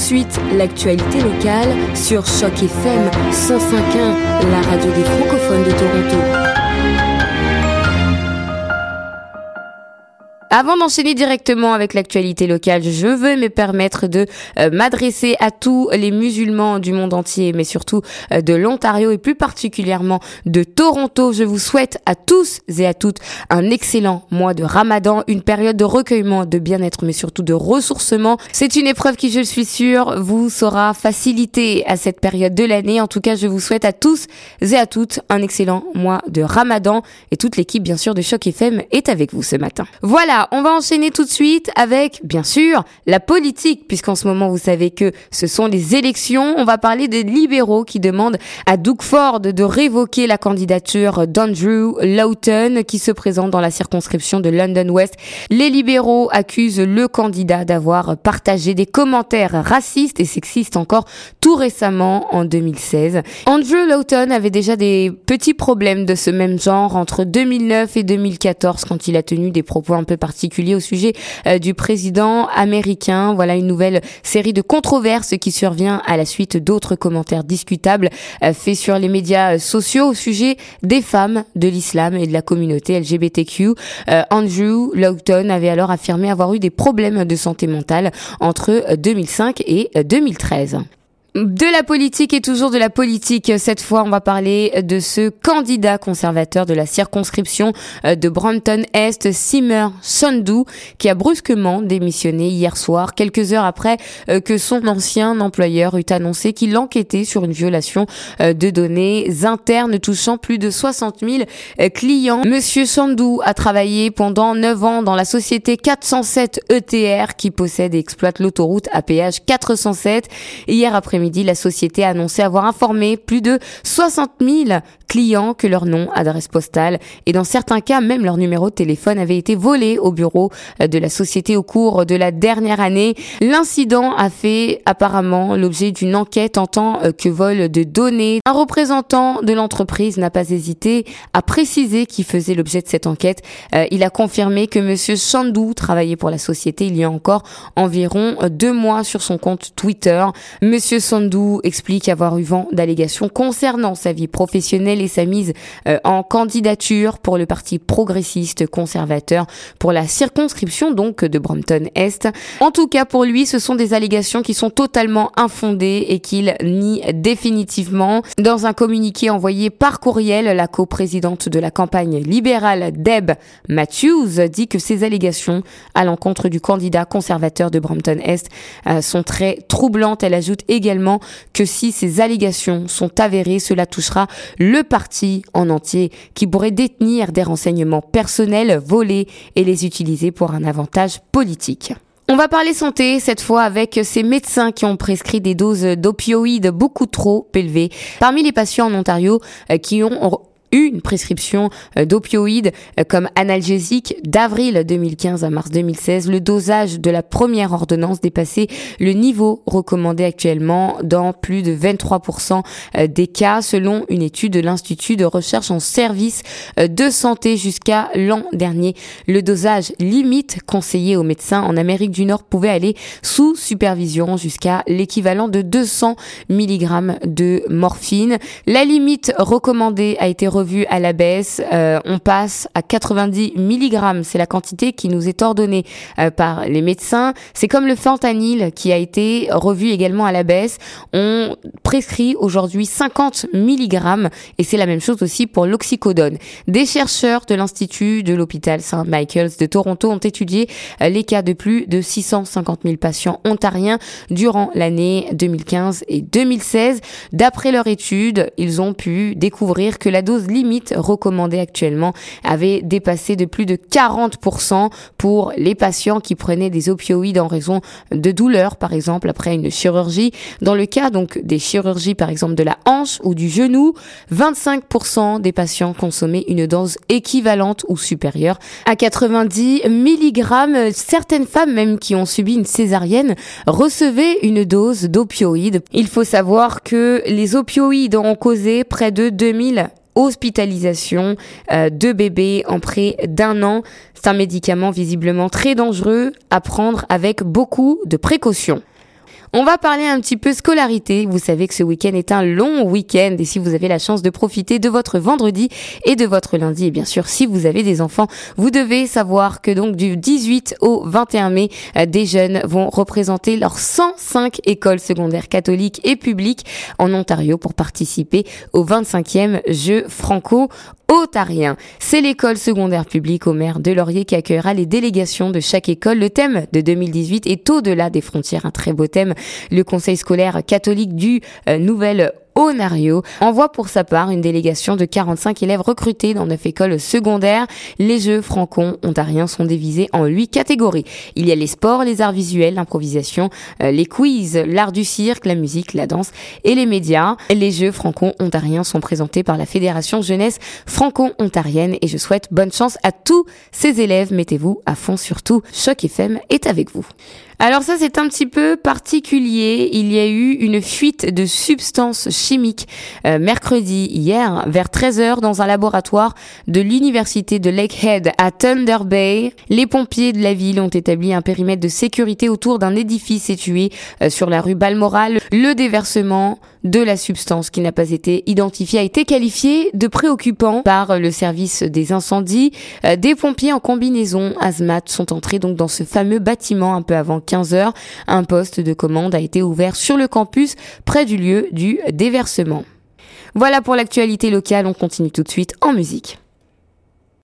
suite l'actualité locale sur Choc FM 105.1, la radio des francophones de Toronto. Avant d'enchaîner directement avec l'actualité locale, je veux me permettre de euh, m'adresser à tous les musulmans du monde entier, mais surtout euh, de l'Ontario et plus particulièrement de Toronto. Je vous souhaite à tous et à toutes un excellent mois de Ramadan, une période de recueillement, de bien-être, mais surtout de ressourcement. C'est une épreuve qui, je suis sûre, vous sera facilitée à cette période de l'année. En tout cas, je vous souhaite à tous et à toutes un excellent mois de Ramadan et toute l'équipe, bien sûr, de Choc FM est avec vous ce matin. Voilà on va enchaîner tout de suite avec, bien sûr, la politique, puisqu'en ce moment, vous savez que ce sont les élections. On va parler des libéraux qui demandent à Doug Ford de révoquer la candidature d'Andrew Lawton, qui se présente dans la circonscription de London West. Les libéraux accusent le candidat d'avoir partagé des commentaires racistes et sexistes encore tout récemment en 2016. Andrew Lawton avait déjà des petits problèmes de ce même genre entre 2009 et 2014 quand il a tenu des propos un peu particuliers particulier au sujet euh, du président américain. Voilà une nouvelle série de controverses qui survient à la suite d'autres commentaires discutables euh, faits sur les médias euh, sociaux au sujet des femmes, de l'islam et de la communauté LGBTQ. Andrew Lawton avait alors affirmé avoir eu des problèmes de santé mentale entre 2005 et 2013. De la politique et toujours de la politique. Cette fois, on va parler de ce candidat conservateur de la circonscription euh, de Brampton Est, Simmer Sandhu, qui a brusquement démissionné hier soir, quelques heures après euh, que son ancien employeur eut annoncé qu'il enquêtait sur une violation euh, de données internes touchant plus de 60 000 clients. Monsieur Sandhu a travaillé pendant 9 ans dans la société 407 ETR qui possède et exploite l'autoroute à péage 407. Hier après midi la société a annoncé avoir informé plus de 60 000 clients que leur nom, adresse postale et dans certains cas même leur numéro de téléphone avait été volé au bureau euh, de la société au cours de la dernière année. L'incident a fait apparemment l'objet d'une enquête en tant euh, que vol de données. Un représentant de l'entreprise n'a pas hésité à préciser qui faisait l'objet de cette enquête. Euh, il a confirmé que monsieur Sandou travaillait pour la société il y a encore environ deux mois sur son compte Twitter. Monsieur Sandou explique avoir eu vent d'allégations concernant sa vie professionnelle et sa mise euh, en candidature pour le parti progressiste conservateur pour la circonscription donc de Brampton Est. En tout cas pour lui, ce sont des allégations qui sont totalement infondées et qu'il nie définitivement. Dans un communiqué envoyé par courriel, la coprésidente de la campagne libérale Deb Matthews dit que ces allégations à l'encontre du candidat conservateur de Brampton Est euh, sont très troublantes. Elle ajoute également que si ces allégations sont avérées, cela touchera le parti en entier qui pourrait détenir des renseignements personnels volés et les utiliser pour un avantage politique. On va parler santé cette fois avec ces médecins qui ont prescrit des doses d'opioïdes beaucoup trop élevées. Parmi les patients en Ontario euh, qui ont une prescription euh, d'opioïdes euh, comme analgésique d'avril 2015 à mars 2016. Le dosage de la première ordonnance dépassait le niveau recommandé actuellement dans plus de 23% euh, des cas selon une étude de l'Institut de recherche en services de santé jusqu'à l'an dernier. Le dosage limite conseillé aux médecins en Amérique du Nord pouvait aller sous supervision jusqu'à l'équivalent de 200 mg de morphine. La limite recommandée a été revue à la baisse. Euh, on passe à 90 mg. C'est la quantité qui nous est ordonnée euh, par les médecins. C'est comme le fentanyl qui a été revu également à la baisse. On prescrit aujourd'hui 50 mg et c'est la même chose aussi pour l'oxycodone. Des chercheurs de l'Institut de l'hôpital St. Michael's de Toronto ont étudié euh, les cas de plus de 650 000 patients ontariens durant l'année 2015 et 2016. D'après leur étude, ils ont pu découvrir que la dose limite recommandée actuellement avait dépassé de plus de 40% pour les patients qui prenaient des opioïdes en raison de douleurs, par exemple, après une chirurgie. Dans le cas donc des chirurgies, par exemple, de la hanche ou du genou, 25% des patients consommaient une dose équivalente ou supérieure à 90 mg. Certaines femmes même qui ont subi une césarienne recevaient une dose d'opioïdes. Il faut savoir que les opioïdes ont causé près de 2000 hospitalisation euh, de bébés en près d'un an. C'est un médicament visiblement très dangereux à prendre avec beaucoup de précautions. On va parler un petit peu scolarité. Vous savez que ce week-end est un long week-end et si vous avez la chance de profiter de votre vendredi et de votre lundi, et bien sûr si vous avez des enfants, vous devez savoir que donc du 18 au 21 mai, euh, des jeunes vont représenter leurs 105 écoles secondaires catholiques et publiques en Ontario pour participer au 25e Jeux franco Otarien. C'est l'école secondaire publique au maire de Laurier qui accueillera les délégations de chaque école. Le thème de 2018 est au-delà des frontières, un très beau thème. Le conseil scolaire catholique du euh, Nouvel Onario envoie pour sa part une délégation de 45 élèves recrutés dans neuf écoles secondaires. Les Jeux franco-ontariens sont divisés en huit catégories. Il y a les sports, les arts visuels, l'improvisation, euh, les quiz, l'art du cirque, la musique, la danse et les médias. Les Jeux franco-ontariens sont présentés par la Fédération jeunesse franco-ontarienne et je souhaite bonne chance à tous ces élèves. Mettez-vous à fond surtout. Choc FM est avec vous. Alors ça c'est un petit peu particulier. Il y a eu une fuite de substances chimiques euh, mercredi hier vers 13h dans un laboratoire de l'université de Lakehead à Thunder Bay. Les pompiers de la ville ont établi un périmètre de sécurité autour d'un édifice situé euh, sur la rue Balmoral. Le déversement de la substance qui n'a pas été identifiée a été qualifié de préoccupant par le service des incendies. Euh, des pompiers en combinaison hazmat sont entrés donc dans ce fameux bâtiment un peu avant 15 heures. Un poste de commande a été ouvert sur le campus près du lieu du déversement. Voilà pour l'actualité locale, on continue tout de suite en musique.